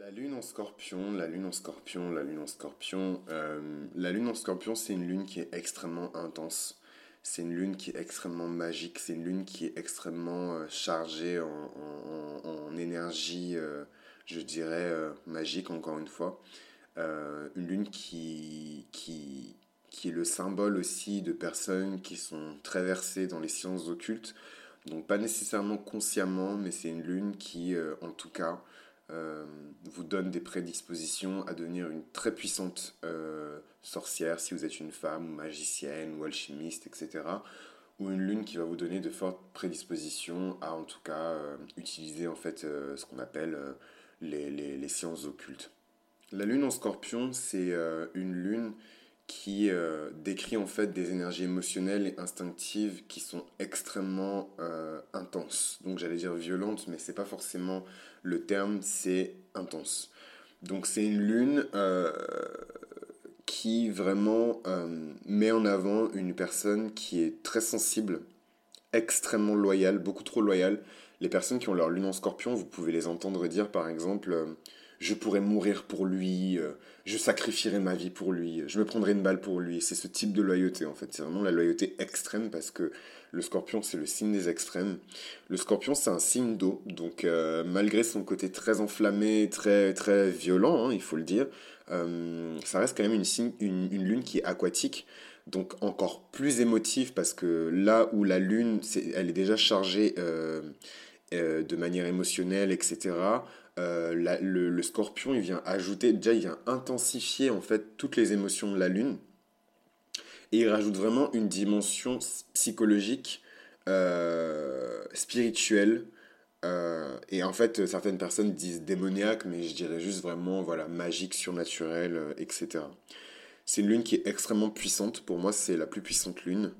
La lune en scorpion, la lune en scorpion, la lune en scorpion. Euh, la lune en scorpion, c'est une lune qui est extrêmement intense. C'est une lune qui est extrêmement magique. C'est une lune qui est extrêmement euh, chargée en, énergie, euh, je dirais, magique, encore une fois. une lune qui, qui, qui est le symbole aussi de personnes qui sont très versées dans les sciences occultes. Donc pas nécessairement consciemment, mais c'est une lune qui, en tout cas, euh, vous donne des prédispositions à devenir une très puissante euh, sorcière si vous êtes une femme ou magicienne ou alchimiste, etc. Ou une lune qui va vous donner de fortes prédispositions à en tout cas euh, utiliser en fait ce qu'on appelle les, les, les, sciences occultes. La lune en scorpion, c'est une lune qui euh, décrit en fait des énergies émotionnelles et instinctives qui sont extrêmement euh, intenses. Donc j'allais dire violentes, mais c'est pas forcément le terme, c'est intense. Donc c'est une lune euh, qui vraiment met en avant une personne qui est très sensible, extrêmement loyale, beaucoup trop loyale. Les personnes qui ont leur lune en scorpion, vous pouvez les entendre dire par exemple je pourrais mourir pour lui, euh, je sacrifierais ma vie pour lui, je me prendrais une balle pour lui. C'est ce type de loyauté en fait. C'est vraiment la loyauté extrême parce que le scorpion c'est le signe des extrêmes. Le scorpion c'est un signe d'eau, donc euh, malgré son côté très enflammé, très très violent, hein, il faut le dire, euh, ça reste quand même une, une, lune qui est aquatique donc encore plus émotive parce que là où la lune, elle est déjà chargée de manière émotionnelle, etc. Euh, le, scorpion, il vient ajouter, déjà il vient intensifier en fait toutes les émotions de la lune. Et il rajoute vraiment une dimension psychologique, euh, spirituelle. Euh, et en fait, certaines personnes disent démoniaque, mais je dirais juste vraiment voilà, magique, surnaturel, etc. C'est une lune qui est extrêmement puissante. Pour moi, c'est la plus puissante lune.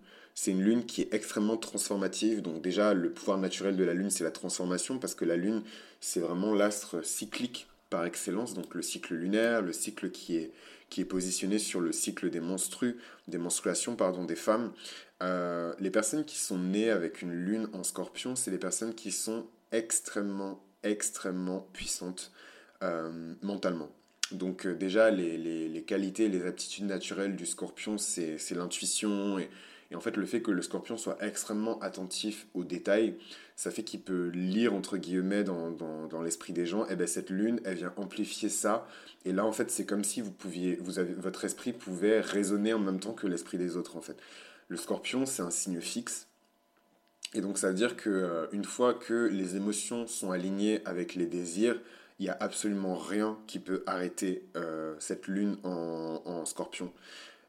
C'est une lune qui est extrêmement transformative. Donc déjà, le pouvoir naturel de la lune, c'est la transformation, parce que la lune, c'est vraiment l'astre cyclique par excellence, donc le cycle lunaire, le cycle qui est, qui est positionné sur le cycle des menstrues, des menstruations pardon, des femmes. Euh, les personnes qui sont nées avec une lune en scorpion, c'est des personnes qui sont extrêmement, extrêmement puissantes euh, mentalement. Donc euh, déjà, les, les, les, qualités, les aptitudes naturelles du scorpion, c'est l'intuition et, et en fait, le fait que le scorpion soit extrêmement attentif aux détails, ça fait qu'il peut lire, entre guillemets, dans, dans, l'esprit des gens. Et bien cette lune, elle vient amplifier ça. Et là, en fait, c'est comme si vous pouviez, vous avez, votre esprit pouvait résonner en même temps que l'esprit des autres, en fait. Le scorpion, c'est un signe fixe. Et donc, ça veut dire que euh, une fois que les émotions sont alignées avec les désirs, il n'y a absolument rien qui peut arrêter euh, cette lune en scorpion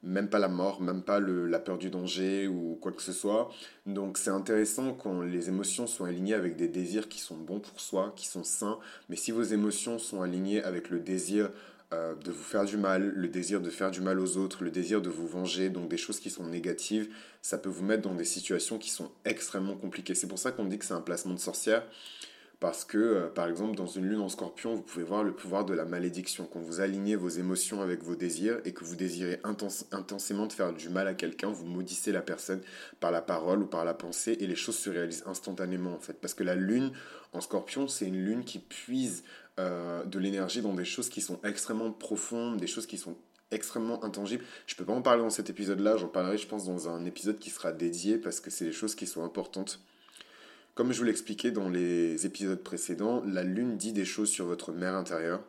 même pas la mort, même pas la peur du danger ou quoi que ce soit. Donc c'est intéressant quand les émotions sont alignées avec des désirs qui sont bons pour soi, qui sont sains, mais si vos émotions sont alignées avec le désir euh, de vous faire du mal, le désir de faire du mal aux autres, le désir de vous venger, donc des choses qui sont négatives, ça peut vous mettre dans des situations qui sont extrêmement compliquées. C'est pour ça qu'on dit que c'est un placement de sorcière parce que, euh, par exemple, dans une lune en scorpion, vous pouvez voir le pouvoir de la malédiction. Quand vous alignez vos émotions avec vos désirs et que vous désirez intensément de faire du mal à quelqu'un, vous maudissez la personne par la parole ou par la pensée et les choses se réalisent instantanément, en fait. Parce que la lune en scorpion, c'est une lune qui puise euh, de l'énergie dans des choses qui sont extrêmement profondes, des choses qui sont extrêmement intangibles. Je ne peux pas en parler dans cet épisode-là, j'en parlerai, je pense, dans un épisode qui sera dédié parce que c'est des choses qui sont importantes comme je vous l'expliquais dans les épisodes précédents, la Lune dit des choses sur votre mère intérieure.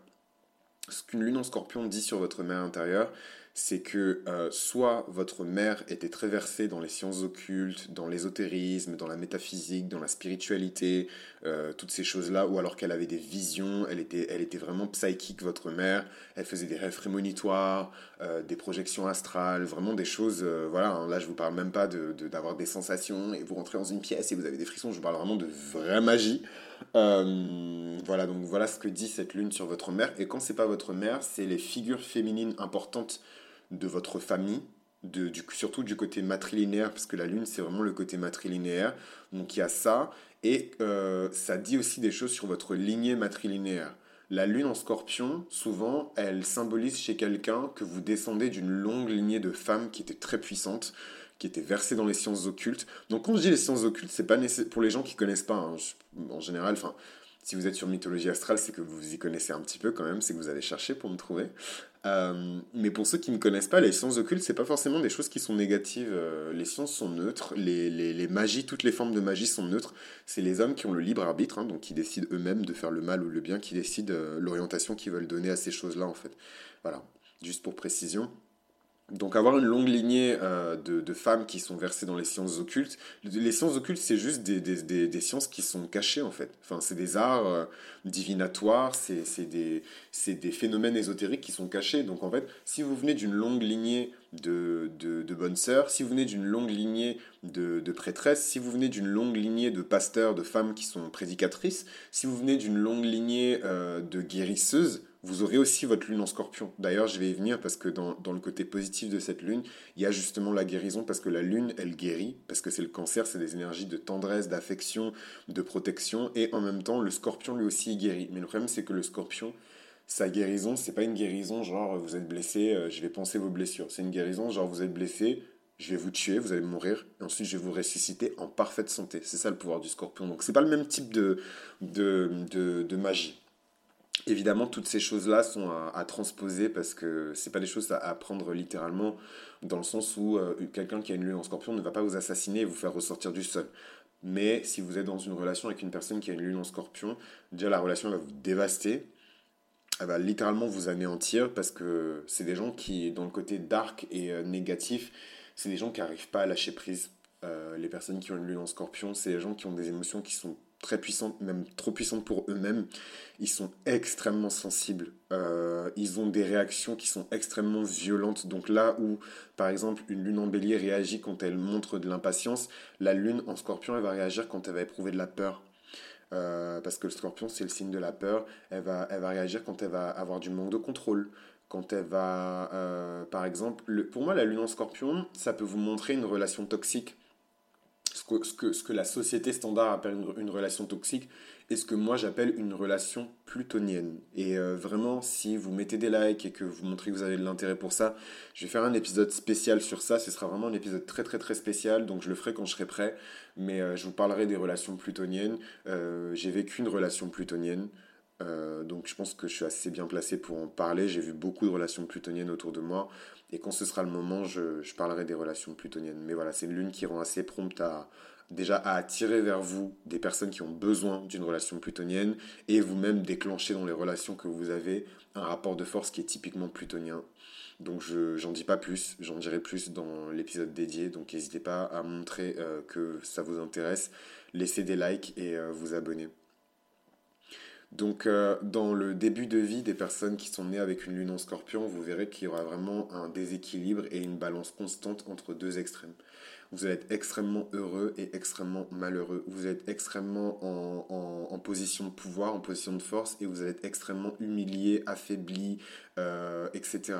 Ce qu'une Lune en scorpion dit sur votre mère intérieure, c'est que euh, soit votre mère était très versée dans les sciences occultes, dans l'ésotérisme, dans la métaphysique, dans la spiritualité, euh, toutes ces choses-là, ou alors qu'elle avait des visions, elle était, elle était vraiment psychique, votre mère, elle faisait des rêves prémonitoires, euh, des projections astrales, vraiment des choses, voilà, hein, là je vous parle même pas d'avoir de, des sensations et vous rentrez dans une pièce et vous avez des frissons, je vous parle vraiment de vraie magie. voilà, donc voilà ce que dit cette lune sur votre mère, et quand c'est pas votre mère, c'est les figures féminines importantes de votre famille, surtout du côté matrilinéaire, parce que la Lune, c'est vraiment le côté matrilinéaire. Donc il y a ça, et euh, ça dit aussi des choses sur votre lignée matrilinéaire. La Lune en scorpion, souvent, elle symbolise chez quelqu'un que vous descendez d'une longue lignée de femmes qui étaient très puissantes, qui étaient versées dans les sciences occultes. Donc quand je dis les sciences occultes, c'est pas pour les gens qui connaissent pas, hein, en général, enfin Si vous êtes sur mythologie astrale, c'est que vous y connaissez un petit peu quand même, c'est que vous avez cherché pour me trouver. Euh, mais pour ceux qui ne connaissent pas, les sciences occultes, c'est pas forcément des choses qui sont négatives. Euh, les sciences sont neutres, les, les, les, magies, toutes les formes de magie sont neutres. C'est les hommes qui ont le libre arbitre, hein, donc qui décident eux-mêmes de faire le mal ou le bien, qui décident euh, l'orientation qu'ils veulent donner à ces choses-là, en fait. Voilà, juste pour précision. Donc avoir une longue lignée euh, de, de, femmes qui sont versées dans les sciences occultes, les sciences occultes c'est juste des, des, des, sciences qui sont cachées en fait. Enfin c'est des arts euh, divinatoires, c'est des, phénomènes ésotériques qui sont cachés. Donc en fait si vous venez d'une longue lignée de, de, de, bonnes sœurs, si vous venez d'une longue lignée de, de prêtresses, si vous venez d'une longue lignée de pasteurs, de femmes qui sont prédicatrices, si vous venez d'une longue lignée euh, de guérisseuses, vous aurez aussi votre lune en scorpion. D'ailleurs, je vais y venir parce que dans, le côté positif de cette lune, il y a justement la guérison parce que la lune, elle guérit, parce que c'est le cancer, c'est des énergies de tendresse, d'affection, de protection, et en même temps, le scorpion lui aussi guérit. Mais le problème, c'est que le scorpion, sa guérison, c'est pas une guérison genre vous êtes blessé, euh, je vais penser vos blessures. C'est une guérison genre vous êtes blessé, je vais vous tuer, vous allez mourir, et ensuite je vais vous ressusciter en parfaite santé. C'est ça le pouvoir du scorpion. Donc c'est pas le même type de, de, de magie. Évidemment, toutes ces choses-là sont à, transposer parce que c'est pas des choses à apprendre littéralement, dans le sens où euh, quelqu'un qui a une lune en scorpion ne va pas vous assassiner et vous faire ressortir du sol. Mais si vous êtes dans une relation avec une personne qui a une lune en scorpion, déjà la relation va vous dévaster, elle va littéralement vous anéantir parce que c'est des gens qui, dans le côté dark et euh, négatif, c'est des gens qui n'arrivent pas à lâcher prise. Euh, les personnes qui ont une lune en scorpion, c'est des gens qui ont des émotions qui sont très puissantes, même trop puissantes pour eux-mêmes. Ils sont extrêmement sensibles. Euh, ils ont des réactions qui sont extrêmement violentes. Donc là où, par exemple, une lune en bélier réagit quand elle montre de l'impatience, la lune en scorpion, elle va réagir quand elle va éprouver de la peur. Euh, parce que le scorpion, c'est le signe de la peur. Elle va, elle va réagir quand elle va avoir du manque de contrôle. Quand elle va, euh, par exemple, le, pour moi, la lune en scorpion, ça peut vous montrer une relation toxique ce que, la société standard appelle une, une, relation toxique et ce que moi j'appelle une relation plutonienne. Et euh, vraiment, si vous mettez des likes et que vous montrez que vous avez de l'intérêt pour ça, je vais faire un épisode spécial sur ça. Ce sera vraiment un épisode très très très spécial, donc je le ferai quand je serai prêt. Mais euh, je vous parlerai des relations plutoniennes. Euh, J'ai vécu une relation plutonienne. Euh, donc je pense que je suis assez bien placé pour en parler. J'ai vu beaucoup de relations plutoniennes autour de moi. Et quand ce sera le moment, je, parlerai des relations plutoniennes. Mais voilà, c'est une lune qui rend assez prompte à déjà attirer vers vous des personnes qui ont besoin d'une relation plutonienne et vous-même déclencher dans les relations que vous avez un rapport de force qui est typiquement plutonien. Donc je j'en dis pas plus, j'en dirai plus dans l'épisode dédié. Donc n'hésitez pas à montrer euh, que ça vous intéresse, laissez des likes et euh, vous abonner. Donc, euh, dans le début de vie des personnes qui sont nées avec une lune en scorpion, vous verrez qu'il y aura vraiment un déséquilibre et une balance constante entre deux extrêmes. Vous allez être extrêmement heureux et extrêmement malheureux. Vous êtes extrêmement en, position de pouvoir, en position de force, et vous allez être extrêmement humilié, affaibli, euh, etc.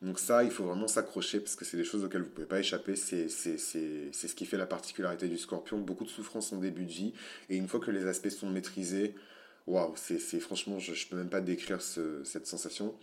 Donc ça, il faut vraiment s'accrocher parce que c'est des choses auxquelles vous ne pouvez pas échapper. C'est ce qui fait la particularité du scorpion. Beaucoup de souffrance en début de vie, et une fois que les aspects sont maîtrisés, waouh, c'est franchement, je ne peux même pas décrire ce, cette sensation.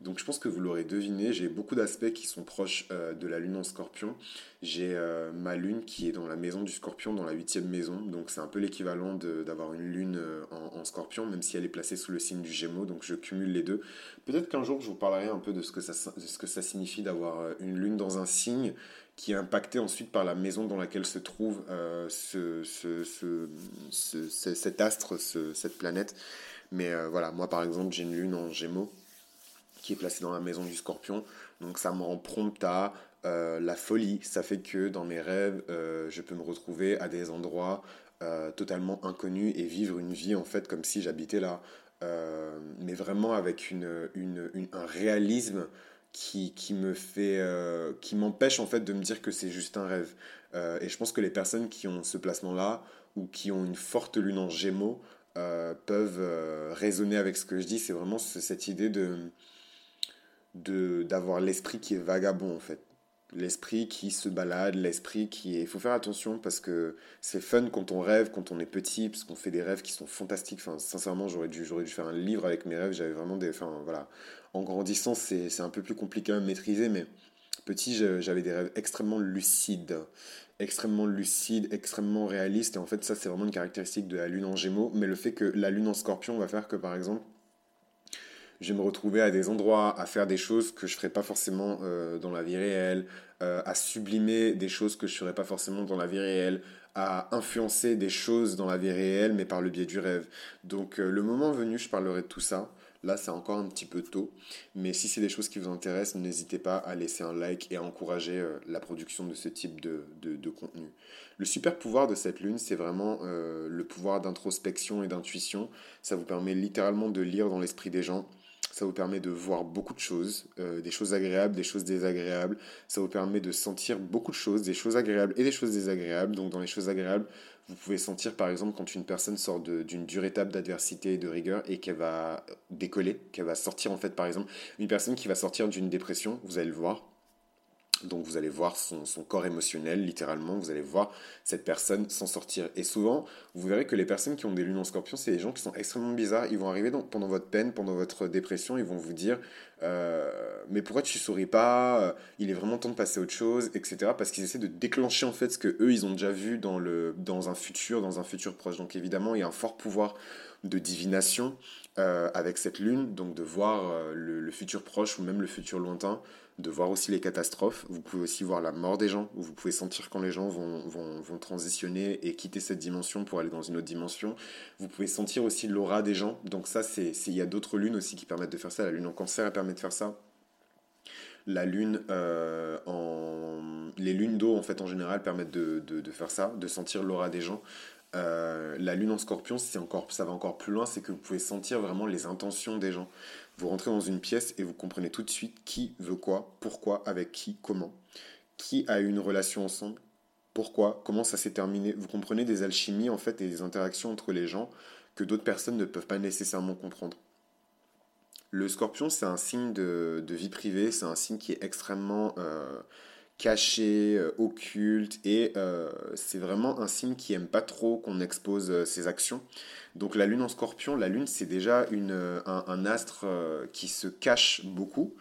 Donc je pense que vous l'aurez deviné, j'ai beaucoup d'aspects qui sont proches euh, de la lune en scorpion. J'ai euh, ma lune qui est dans la maison du scorpion, dans la huitième maison. Donc c'est un peu l'équivalent d'avoir une lune euh, en, scorpion, même si elle est placée sous le signe du gémeaux. Donc je cumule les deux. Peut-être qu'un jour je vous parlerai un peu de ce que ça, signifie d'avoir une lune dans un signe qui est impacté ensuite par la maison dans laquelle se trouve euh, ce, ce, ce, ce, cet astre, cette planète. Mais euh, voilà, moi par exemple, j'ai une lune en gémeaux qui est placée dans la maison du scorpion. Donc ça me rend prompt à euh, la folie. Ça fait que dans mes rêves, je peux me retrouver à des endroits totalement inconnus et vivre une vie en fait comme si j'habitais là. mais vraiment avec une, un réalisme qui, me fait euh, qui m'empêche en fait de me dire que c'est juste un rêve. Euh, et je pense que les personnes qui ont ce placement là ou qui ont une forte lune en gémeaux euh, peuvent raisonner avec ce que je dis. C'est vraiment cette idée de d'avoir l'esprit qui est vagabond en fait l'esprit qui se balade, l'esprit qui. Il faut faire attention parce que c'est fun quand on rêve, quand on est petit, parce qu'on fait des rêves qui sont fantastiques. Enfin, sincèrement, j'aurais dû, dû faire un livre avec mes rêves. J'avais vraiment des... Enfin, voilà. En grandissant, c'est un peu plus compliqué à maîtriser, mais Petit, j'avais des rêves extrêmement lucides, extrêmement lucides, extrêmement réalistes. Et en fait, ça, c'est vraiment une caractéristique de la lune en gémeaux. Mais le fait que la lune en scorpion va faire que, par exemple, je vais me retrouver à des endroits, à faire des choses que je ne ferais pas forcément euh, dans la vie réelle, euh, à sublimer des choses que je ne ferais pas forcément dans la vie réelle, à influencer des choses dans la vie réelle, mais par le biais du rêve. Donc euh, le moment venu, je parlerai de tout ça. Là, c'est encore un petit peu tôt, mais si c'est des choses qui vous intéressent, n'hésitez pas à laisser un like et à encourager la production de ce type de, de, contenu. Le super pouvoir de cette lune, c'est vraiment le pouvoir d'introspection et d'intuition. Ça vous permet littéralement de lire dans l'esprit des gens ça vous permet de voir beaucoup de choses, euh, des choses agréables, des choses désagréables. Ça vous permet de sentir beaucoup de choses, des choses agréables et des choses désagréables. Donc dans les choses agréables, vous pouvez sentir par exemple quand une personne sort d'une dure étape d'adversité et de rigueur et qu'elle va décoller, qu'elle va sortir en fait par exemple, une personne qui va sortir d'une dépression, vous allez le voir, donc vous allez voir son, corps émotionnel, littéralement, vous allez voir cette personne s'en sortir. Et souvent, vous verrez que les personnes qui ont des lunes en scorpion, c'est des gens qui sont extrêmement bizarres. Ils vont arriver pendant votre peine, pendant votre dépression, ils vont vous dire euh, Mais pourquoi tu souris pas? Euh, Il est vraiment temps de passer à autre chose, etc. Parce qu'ils essaient de déclencher en fait ce que eux ils ont déjà vu dans, le, dans un futur, dans un futur proche. Donc évidemment, il y a un fort pouvoir de divination euh, avec cette lune, donc de voir le futur proche ou même le futur lointain de voir aussi les catastrophes. Vous pouvez aussi voir la mort des gens. Vous pouvez sentir quand les gens vont, vont, vont transitionner et quitter cette dimension pour aller dans une autre dimension. Vous pouvez sentir aussi l'aura des gens. Donc ça, c'est il y a d'autres lunes aussi qui permettent de faire ça. La lune en cancer, elle permet de faire ça. La lune euh, en... Les lunes d'eau, en fait, en général, permettent de faire ça, de sentir l'aura des gens. Euh, la lune en scorpion, ça va encore plus loin, c'est que vous pouvez sentir vraiment les intentions des gens. Vous rentrez dans une pièce et vous comprenez tout de suite qui veut quoi, pourquoi, avec qui, comment, qui a eu une relation ensemble, pourquoi, comment ça s'est terminé. Vous comprenez des alchimies en fait et des interactions entre les gens que d'autres personnes ne peuvent pas nécessairement comprendre. Le scorpion, c'est un signe de, vie privée, c'est un signe qui est extrêmement euh, caché, euh, occulte, et euh, c'est vraiment un signe qui aime pas trop qu'on expose euh, ses actions. Donc la lune en scorpion, la lune c'est déjà une, un, astre qui se cache beaucoup.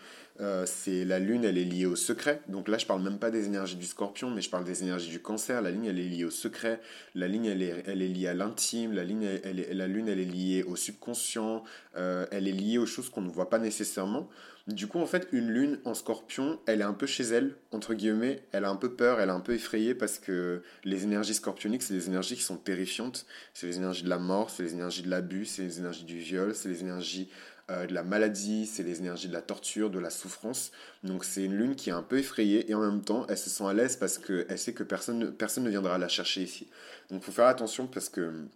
C'est la lune, elle est liée au secret. Donc là, je parle même pas des énergies du scorpion, mais je parle des énergies du cancer. La lune, elle est liée au secret. La lune, elle est, liée à l'intime. La, lune, elle est, lune, elle est liée au subconscient. elle est liée aux choses qu'on ne voit pas nécessairement. Du coup, en fait, une lune en scorpion, elle est un peu chez elle, entre guillemets, elle a un peu peur, elle est un peu effrayée parce que les énergies scorpioniques, c'est des énergies qui sont terrifiantes. C'est les énergies de la mort, c'est les énergies de l'abus, c'est les énergies du viol, c'est les énergies euh, de la maladie, c'est les énergies de la torture, de la souffrance. Donc c'est une lune qui est un peu effrayée et en même temps, elle se sent à l'aise parce qu'elle sait que personne, personne ne viendra la chercher ici. Donc il faut faire attention parce que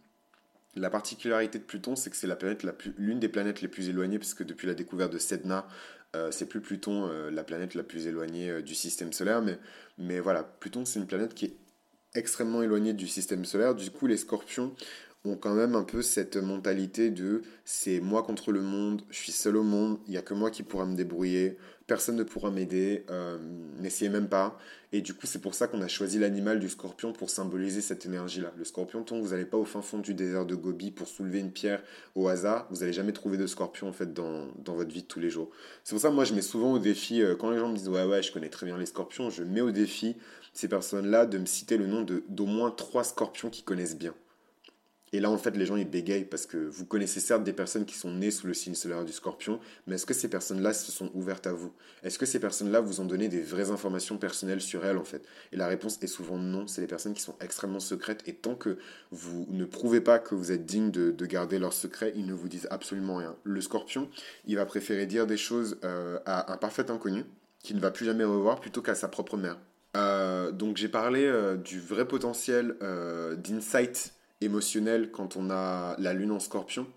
la particularité de Pluton, c'est que c'est la planète la l'une des planètes les plus éloignées, puisque depuis la découverte de Sedna, euh, c'est plus Pluton euh, la planète la plus éloignée euh, du système solaire, mais, mais voilà, Pluton c'est une planète qui est extrêmement éloignée du système solaire. Du coup, les scorpions ont quand même un peu cette mentalité de c'est moi contre le monde, je suis seul au monde, il n'y a que moi qui pourra me débrouiller, personne ne pourra m'aider, euh, n'essayez même pas. Et du coup, c'est pour ça qu'on a choisi l'animal du scorpion pour symboliser cette énergie-là. Le scorpion, tant que vous n'allez pas au fin fond du désert de Gobi pour soulever une pierre au hasard, vous n'allez jamais trouver de scorpion en fait dans, dans, votre vie de tous les jours. C'est pour ça moi je mets souvent au défi, euh, quand les gens me disent ouais ouais je connais très bien les scorpions, je mets au défi ces personnes-là de me citer le nom d'au moins trois scorpions qui connaissent bien. Et là, en fait, les gens, ils bégayent parce que vous connaissez certes des personnes qui sont nées sous le signe solaire du scorpion, mais est-ce que ces personnes-là se sont ouvertes à vous? Est-ce que ces personnes-là vous ont donné des vraies informations personnelles sur elles, en fait? Et la réponse est souvent non. C'est des personnes qui sont extrêmement secrètes et tant que vous ne prouvez pas que vous êtes digne de, garder leur secret, ils ne vous disent absolument rien. Le scorpion, il va préférer dire des choses euh, à un parfait inconnu qu'il ne va plus jamais revoir plutôt qu'à sa propre mère. Euh, donc j'ai parlé euh, du vrai potentiel d'insight émotionnel quand on a la lune en scorpion.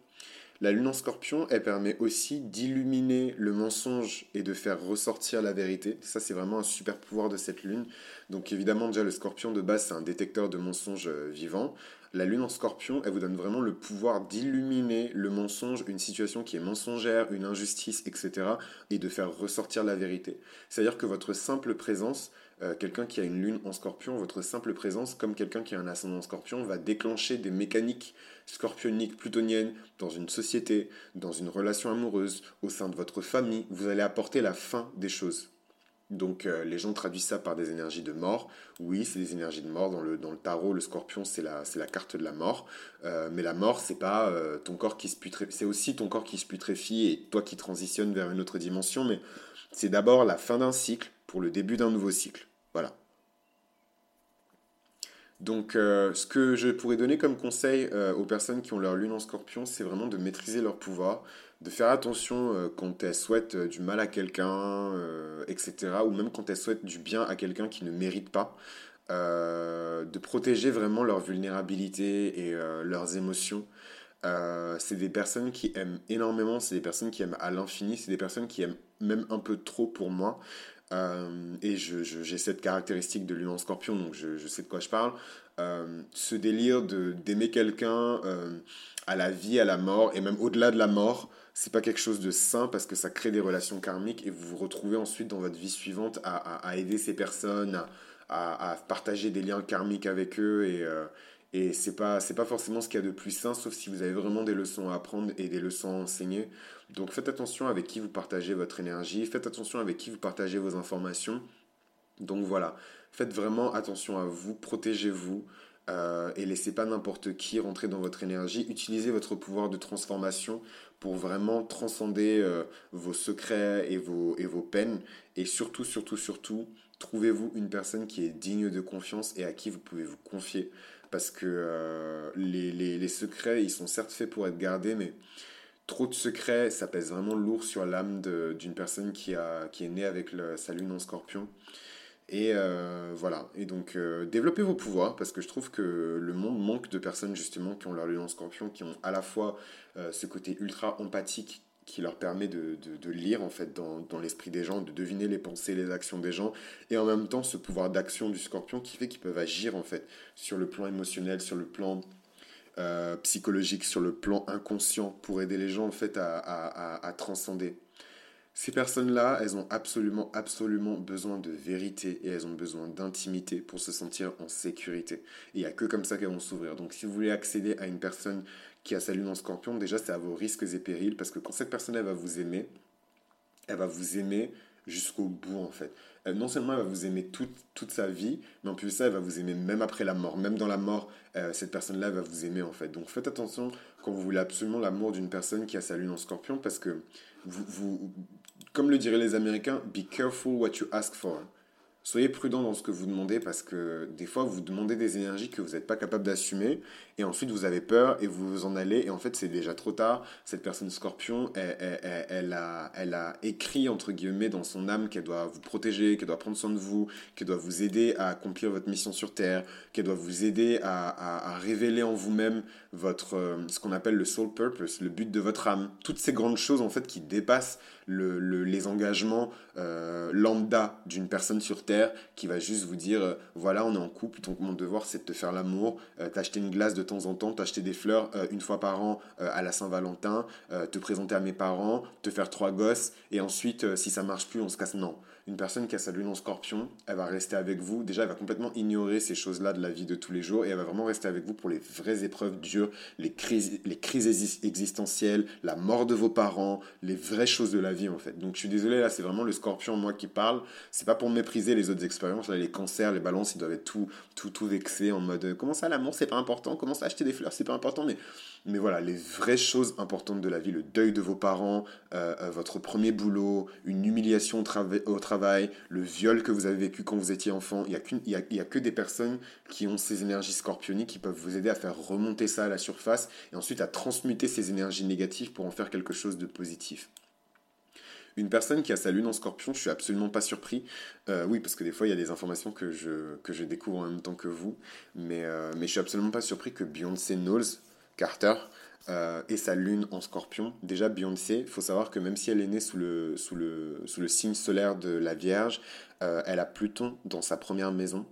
La lune en scorpion, elle permet aussi d'illuminer le mensonge et de faire ressortir la vérité. Ça, c'est vraiment un super pouvoir de cette lune. Donc évidemment, déjà, le scorpion de base, c'est un détecteur de mensonges euh, vivant. La lune en scorpion, elle vous donne vraiment le pouvoir d'illuminer le mensonge, une situation qui est mensongère, une injustice, etc. et de faire ressortir la vérité. C'est-à-dire que votre simple présence euh, quelqu'un qui a une lune en scorpion, votre simple présence, comme quelqu'un qui a un ascendant en scorpion, va déclencher des mécaniques scorpioniques, plutoniennes dans une société, dans une relation amoureuse, au sein de votre famille. Vous allez apporter la fin des choses. Donc euh, les gens traduisent ça par des énergies de mort. Oui, c'est des énergies de mort. Dans le, dans le tarot, le scorpion, c'est la, la carte de la mort. Euh, mais la mort, c'est pas ton corps qui se. C'est aussi ton corps qui se putréfie et toi qui transitionnes vers une autre dimension. Mais c'est d'abord la fin d'un cycle pour le début d'un nouveau cycle. Voilà. Donc, ce que je pourrais donner comme conseil aux personnes qui ont leur lune en scorpion, c'est vraiment de maîtriser leur pouvoir, de faire attention euh, quand elles souhaitent euh, du mal à quelqu'un, euh, etc. Ou même quand elles souhaitent du bien à quelqu'un qui ne mérite pas. de protéger vraiment leur vulnérabilité et leurs émotions. c'est des personnes qui aiment énormément, c'est des personnes qui aiment à l'infini, c'est des personnes qui aiment même un peu trop pour moi. Et j'ai cette caractéristique de l'union scorpion, donc je, je, sais de quoi je parle. ce délire d'aimer quelqu'un à la vie, à la mort, et même au-delà de la mort, c'est pas quelque chose de sain parce que ça crée des relations karmiques et vous vous retrouvez ensuite dans votre vie suivante à, aider ces personnes, à, partager des liens karmiques avec eux et, euh, et c'est pas, pas forcément ce qu'il y a de plus sain sauf si vous avez vraiment des leçons à apprendre et des leçons à enseigner. Donc faites attention avec qui vous partagez votre énergie, faites attention avec qui vous partagez vos informations. Donc voilà, faites vraiment attention à vous, protégez-vous. Euh, et laissez pas n'importe qui rentrer dans votre énergie. Utilisez votre pouvoir de transformation pour vraiment transcender euh, vos secrets et vos, et vos peines. Et surtout, surtout, surtout, trouvez-vous une personne qui est digne de confiance et à qui vous pouvez vous confier. Parce que euh, les, secrets, ils sont certes faits pour être gardés, mais trop de secrets, ça pèse vraiment lourd sur l'âme d'une personne qui, est née avec sa lune en scorpion. Et euh, voilà. Et donc, euh, développez vos pouvoirs parce que je trouve que le monde manque de personnes justement qui ont leur lion scorpion, qui ont à la fois ce côté ultra empathique qui leur permet de, de, lire en fait dans, dans l'esprit des gens, de deviner les pensées, les actions des gens, et en même temps ce pouvoir d'action du scorpion qui fait qu'ils peuvent agir en fait sur le plan émotionnel, sur le plan psychologique, sur le plan inconscient pour aider les gens en fait à, à, à transcender. Ces personnes-là, elles ont absolument, absolument besoin de vérité et elles ont besoin d'intimité pour se sentir en sécurité. Et il n'y a que comme ça qu'elles vont s'ouvrir. Donc si vous voulez accéder à une personne qui a sa lune en scorpion, déjà c'est à vos risques et périls parce que quand cette personne, elle va vous aimer, elle va vous aimer jusqu'au bout en fait. non seulement elle va vous aimer toute, toute sa vie, mais en plus ça, elle va vous aimer même après la mort. Même dans la mort, euh, cette personne-là va vous aimer en fait. Donc faites attention quand vous voulez absolument l'amour d'une personne qui a sa lune en scorpion parce que vous, comme le diraient les Américains, be careful what you ask for. Soyez prudent dans ce que vous demandez parce que des fois vous demandez des énergies que vous n'êtes pas capable d'assumer et ensuite vous avez peur et vous vous en allez et en fait c'est déjà trop tard. Cette personne scorpion, elle, a, écrit entre guillemets dans son âme qu'elle doit vous protéger, qu'elle doit prendre soin de vous, qu'elle doit vous aider à accomplir votre mission sur Terre, qu'elle doit vous aider à, révéler en vous-même votre, euh, ce qu'on appelle le soul purpose, le but de votre âme. Toutes ces grandes choses en fait qui dépassent le, les engagements euh, lambda d'une personne sur Terre qui va juste vous dire euh, voilà on est en couple, ton mon devoir c'est de te faire l'amour, t'acheter une glace de temps en temps, t'acheter des fleurs euh, une fois par an euh, à la Saint-Valentin, euh, te présenter à mes parents, te faire trois gosses, et ensuite, si ça marche plus, on se casse. Non. Une personne qui a sa lune en scorpion, elle va rester avec vous. Déjà, elle va complètement ignorer ces choses-là de la vie de tous les jours, et elle va vraiment rester avec vous pour les vraies épreuves dures, les crises, les crises existentielles, la mort de vos parents, les vraies choses de la vie, en fait. Donc, je suis désolé, là, c'est vraiment le scorpion, moi, qui parle. C'est pas pour mépriser les autres expériences. Les cancers, les balances, ils doivent être tout, tout, tout vexés en mode comment ça, l'amour, c'est pas important, comment ça, acheter des fleurs, c'est pas important, mais, mais voilà, les vraies choses importantes de la vie, le deuil de vos parents, euh, euh, votre premier boulot, une humiliation au, travail, le viol que vous avez vécu quand vous étiez enfant, il n'y a, y a, y a que des personnes qui ont ces énergies scorpioniques qui peuvent vous aider à faire remonter ça à la surface et ensuite à transmuter ces énergies négatives pour en faire quelque chose de positif. Une personne qui a sa lune en scorpion, je suis absolument pas surpris. Euh, oui, parce que des fois, il y a des informations que je, que je découvre en même temps que vous. Mais, euh, mais je suis absolument pas surpris que Beyoncé Knowles Carter euh, sa lune en scorpion. Déjà, Beyoncé, il faut savoir que même si elle est née sous le, sous le, sous le signe solaire de la Vierge, elle a Pluton dans sa première maison.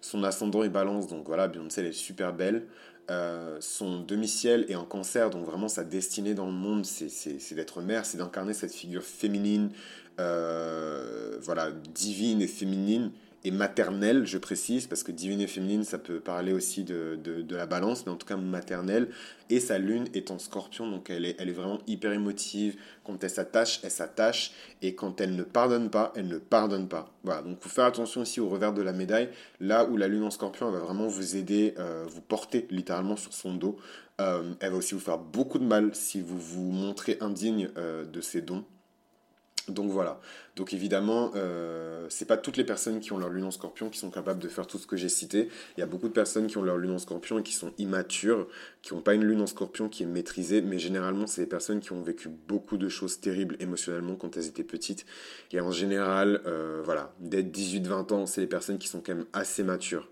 Son ascendant est balance, donc voilà, Beyoncé, elle est super belle. Euh, son demi-ciel est en cancer, donc vraiment sa destinée dans le monde, c'est d'être mère, c'est d'incarner cette figure féminine, euh, voilà, divine et féminine. Et maternelle, je précise, parce que divine et féminine, ça peut parler aussi de, de, la balance, mais en tout cas maternelle. Et sa lune est en scorpion, donc elle est, elle est vraiment hyper émotive. Quand elle s'attache, elle s'attache. Et quand elle ne pardonne pas, elle ne pardonne pas. Voilà, donc faut faire attention aussi au revers de la médaille. Là où la lune en scorpion, elle va vraiment vous aider, euh, vous porter littéralement sur son dos. Euh, elle va aussi vous faire beaucoup de mal si vous vous montrez indigne euh, de ses dons. Donc voilà. Donc évidemment, euh, c'est pas toutes les personnes qui ont leur lune en scorpion qui sont capables de faire tout ce que j'ai cité. Il y a beaucoup de personnes qui ont leur lune en scorpion et qui sont immatures, qui n'ont pas une lune en scorpion qui est maîtrisée, mais généralement, c'est des personnes qui ont vécu beaucoup de choses terribles émotionnellement quand elles étaient petites. Et en général, euh, voilà, d'être 18-20 ans, c'est des personnes qui sont quand même assez matures.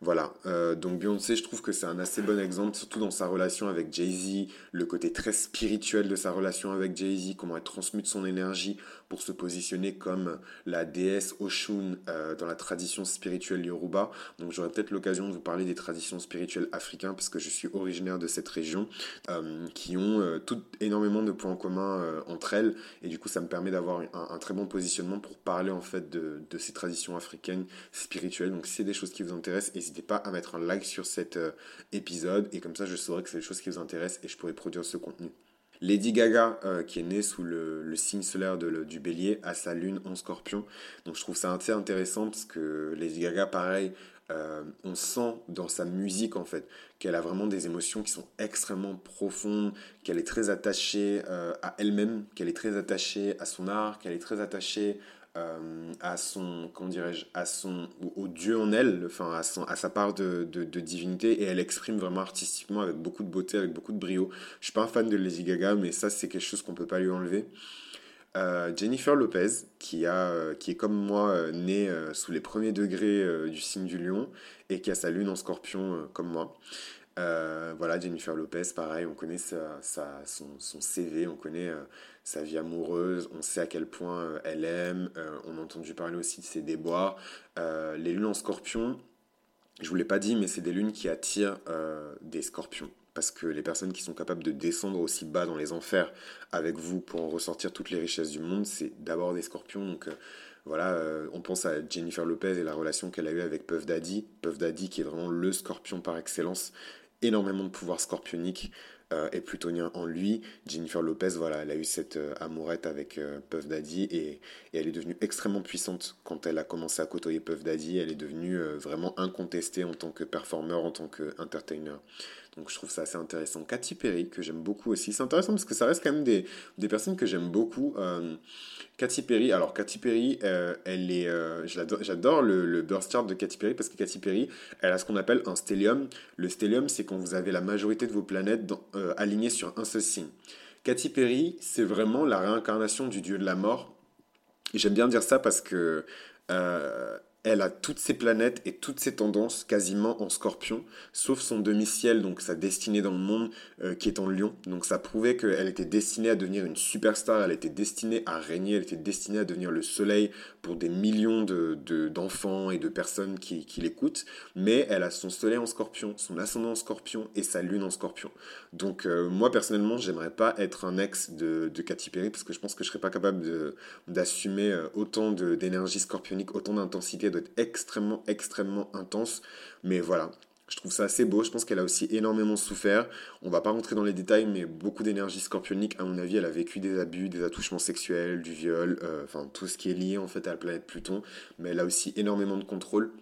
Voilà, euh, donc Beyoncé, je trouve que c'est un assez bon exemple, surtout dans sa relation avec Jay-Z, le côté très spirituel de sa relation avec Jay-Z, comment elle transmute son énergie pour se positionner comme la déesse Oshun euh, dans la tradition spirituelle Yoruba. Donc j'aurai peut-être l'occasion de vous parler des traditions spirituelles africaines, parce que je suis originaire de cette région, euh, qui ont toutes énormément de points en commun entre elles, et du coup ça me permet d'avoir un, très bon positionnement pour parler en fait de, de ces traditions africaines spirituelles. Donc si c'est des choses qui vous intéressent, n'hésitez pas à mettre un like sur cet euh, épisode et comme ça je saurai que c'est des choses qui vous intéressent et je pourrai produire ce contenu. Lady Gaga, euh, qui est née sous le, signe solaire du bélier, a sa lune en scorpion. Donc je trouve ça assez intéressant parce que Lady Gaga, pareil, euh, on sent dans sa musique en fait qu'elle a vraiment des émotions qui sont extrêmement profondes, qu'elle est très attachée à elle-même, qu'elle est très attachée à son art, qu'elle est très attachée euh, à son, comment dirais-je, à son, au, Dieu en elle, enfin à, son, à sa part de, de, divinité, et elle exprime vraiment artistiquement avec beaucoup de beauté, avec beaucoup de brio. Je suis pas un fan de Lady Gaga, mais ça c'est quelque chose qu'on peut pas lui enlever. Euh, Jennifer Lopez, qui, a, euh, qui est comme moi née sous les premiers degrés du signe du lion et qui a sa lune en scorpion comme moi. Voilà, Jennifer Lopez, pareil, on connaît sa, son, CV, on connaît sa vie amoureuse, on sait à quel point euh, elle aime, euh, on a entendu parler aussi de ses déboires. Euh, les lunes en scorpion, je vous l'ai pas dit, mais c'est des lunes qui attirent des scorpions. Parce que les personnes qui sont capables de descendre aussi bas dans les enfers avec vous pour en ressortir toutes les richesses du monde, c'est d'abord des scorpions. Donc voilà, on pense à Jennifer Lopez et la relation qu'elle a eue avec Puff Daddy. Puff Daddy qui est vraiment le scorpion par excellence, énormément de pouvoir scorpionique euh, est plutonien en lui. Jennifer Lopez, voilà, elle a eu cette euh, amourette avec euh, Puff Daddy et, elle est devenue extrêmement puissante quand elle a commencé à côtoyer Puff Daddy. Elle est devenue vraiment incontestée en tant que performeur, en tant qu'entertainer. Donc je trouve ça assez intéressant. Katy Perry, que j'aime beaucoup aussi. C'est intéressant parce que ça reste quand même des, des personnes que j'aime beaucoup. Katy Perry, alors Katy Perry, euh, elle est, euh, j'adore le, le burst chart de Katy Perry parce que Katy Perry, elle a ce qu'on appelle un stellium. Le stellium, c'est quand vous avez la majorité de vos planètes euh, alignées sur un seul signe. Katy Perry, c'est vraiment la réincarnation du dieu de la mort. J'aime bien dire ça parce que elle a toutes ses planètes et toutes ses tendances quasiment en scorpion, sauf son demi-ciel, donc sa destinée dans le monde, euh, qui est en lion. Donc ça prouvait qu'elle était destinée à devenir une superstar, elle était destinée à régner, elle était destinée à devenir le soleil pour des millions d'enfants de, d'enfants et de personnes qui, qui l'écoutent. Mais elle a son soleil en scorpion, son ascendant en scorpion et sa lune en scorpion. Donc euh, moi personnellement, j'aimerais pas être un ex de, de Katy Perry parce que je pense que je serais pas capable d'assumer euh, autant d'énergie scorpionique, autant d'intensité être extrêmement, extrêmement intense. Mais voilà, je trouve ça assez beau. Je pense qu'elle a aussi énormément souffert. On va pas rentrer dans les détails, mais beaucoup d'énergie scorpionique. À mon avis, elle a vécu des abus, des attouchements sexuels, du viol, euh, enfin tout ce qui est lié en fait à la planète Pluton. Mais elle a aussi énormément de contrôle.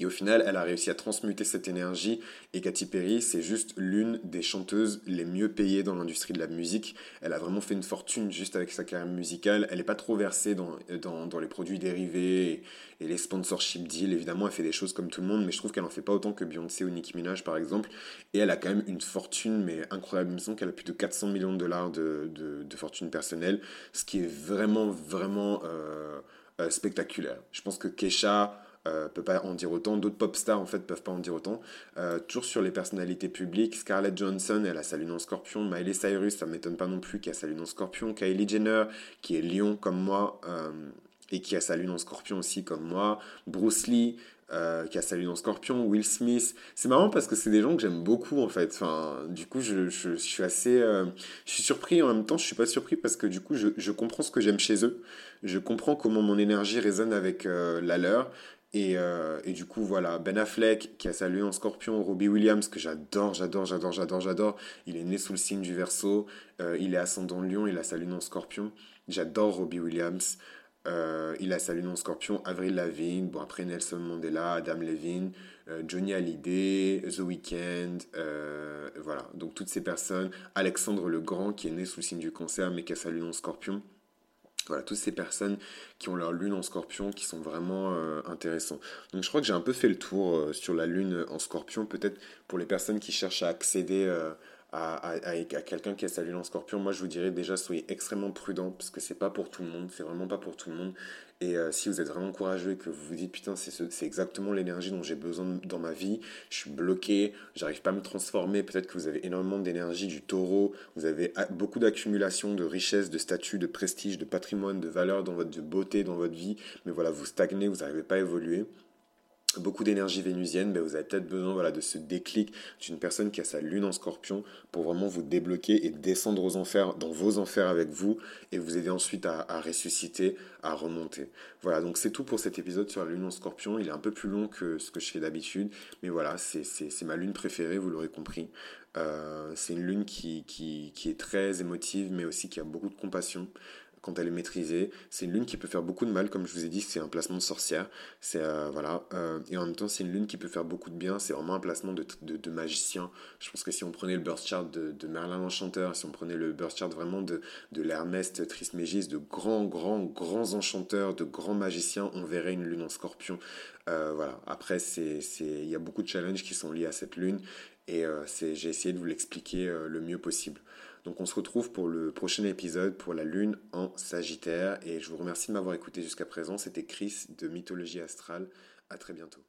Et au final, elle a réussi à transmuter cette énergie. Et Katy Perry, c'est juste l'une des chanteuses les mieux payées dans l'industrie de la musique. Elle a vraiment fait une fortune juste avec sa carrière musicale. Elle n'est pas trop versée dans, dans, les produits dérivés et, les sponsorship deals. Évidemment, elle fait des choses comme tout le monde, mais je trouve qu'elle en fait pas autant que Beyoncé ou Nicki Minaj, par exemple. Et elle a quand même une fortune, mais incroyable. Il me semble qu'elle a plus de 400 millions de dollars de, de, fortune personnelle, ce qui est vraiment, vraiment euh, euh, spectaculaire. Je pense que Kesha euh, peut pas en dire autant. D'autres pop stars en fait peuvent pas en dire autant. Euh, toujours sur les personnalités publiques, Scarlett Johansson, elle a sa lune en scorpion. Miley Cyrus, ça m'étonne pas non plus, qui a sa lune en scorpion. Kylie Jenner, qui est lion comme moi euh, et qui a sa lune en scorpion aussi comme moi. Bruce Lee, qui a sa lune en scorpion, Will Smith. C'est marrant parce que c'est des gens que j'aime beaucoup en fait. Enfin, du coup, je, je, suis assez. Je suis surpris en même temps, je suis pas surpris parce que du coup, je, je comprends ce que j'aime chez eux. Je comprends comment mon énergie résonne avec la leur. Et, euh, et, du coup, voilà, Ben Affleck qui a sa lune en scorpion, Robbie Williams que j'adore, j'adore, j'adore, j'adore, j'adore. Il est né sous le signe du verso, euh, il est ascendant lion, il a sa lune en scorpion. J'adore Robbie Williams. Euh, il a sa lune en scorpion, Avril Lavigne, bon après Nelson Mandela, Adam Levine, Johnny Hallyday, The Weeknd, voilà, donc toutes ces personnes. Alexandre le Grand qui est né sous le signe du cancer mais qui a sa lune en scorpion. Voilà, toutes ces personnes qui ont leur lune en scorpion qui sont vraiment euh, intéressants. Donc je crois que j'ai un peu fait le tour euh, sur la lune en scorpion. Peut-être pour les personnes qui cherchent à accéder euh, à, quelqu'un qui a sa lune en scorpion, moi je vous dirais déjà soyez extrêmement prudent parce que c'est pas pour tout le monde, c'est vraiment pas pour tout le monde. Et euh, si vous êtes vraiment courageux et que vous vous dites putain c'est exactement l'énergie dont j'ai besoin dans ma vie, je suis bloqué, j'arrive pas à me transformer, peut-être que vous avez énormément d'énergie du taureau, vous avez beaucoup d'accumulation de richesses, de statut, de prestige, de patrimoine, de valeur dans votre de beauté dans votre vie, mais voilà vous stagnez, vous n'arrivez pas à évoluer beaucoup d'énergie vénusienne, ben vous avez peut-être besoin voilà, de ce déclic d'une personne qui a sa lune en scorpion pour vraiment vous débloquer et descendre aux enfers, dans vos enfers avec vous et vous aider ensuite à, ressusciter, à remonter. Voilà, donc c'est tout pour cet épisode sur la lune en scorpion. Il est un peu plus long que ce que je fais d'habitude, mais voilà, c'est ma lune préférée, vous l'aurez compris. Euh, c'est une lune qui, qui, qui est très émotive, mais aussi qui a beaucoup de compassion quand elle est maîtrisée. C'est une lune qui peut faire beaucoup de mal, comme je vous ai dit, c'est un placement de sorcière. C'est euh, voilà, euh, et en même temps, c'est une lune qui peut faire beaucoup de bien. C'est vraiment un placement de, de, magicien. Je pense que si on prenait le birth chart de, Merlin l'Enchanteur, si on prenait le birth chart vraiment de, de l'Hermès Trismégis, de grands, grands, grands enchanteurs, de grands magiciens, on verrait une lune en Scorpion. Euh, voilà. Après, c'est, il y a beaucoup de challenges qui sont liés à cette lune, et j'ai essayé de vous l'expliquer le mieux possible. Donc on se retrouve pour le prochain épisode pour la Lune en Sagittaire. Et je vous remercie de m'avoir écouté jusqu'à présent. C'était Chris de Mythologie Astrale. À très bientôt.